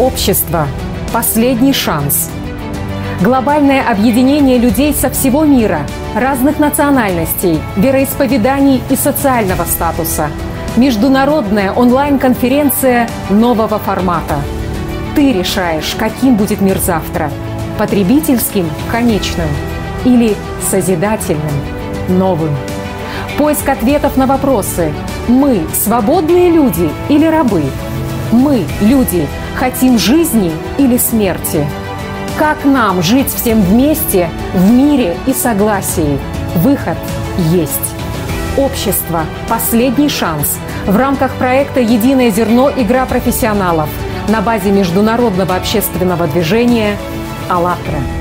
Общество – последний шанс. Глобальное объединение людей со всего мира, разных национальностей, вероисповеданий и социального статуса. Международная онлайн-конференция нового формата. Ты решаешь, каким будет мир завтра – потребительским – конечным или созидательным – новым. Поиск ответов на вопросы «Мы – свободные люди или рабы?» Мы, люди, хотим жизни или смерти? Как нам жить всем вместе, в мире и согласии? Выход есть. Общество – последний шанс в рамках проекта «Единое зерно. Игра профессионалов» на базе международного общественного движения «АЛЛАТРА».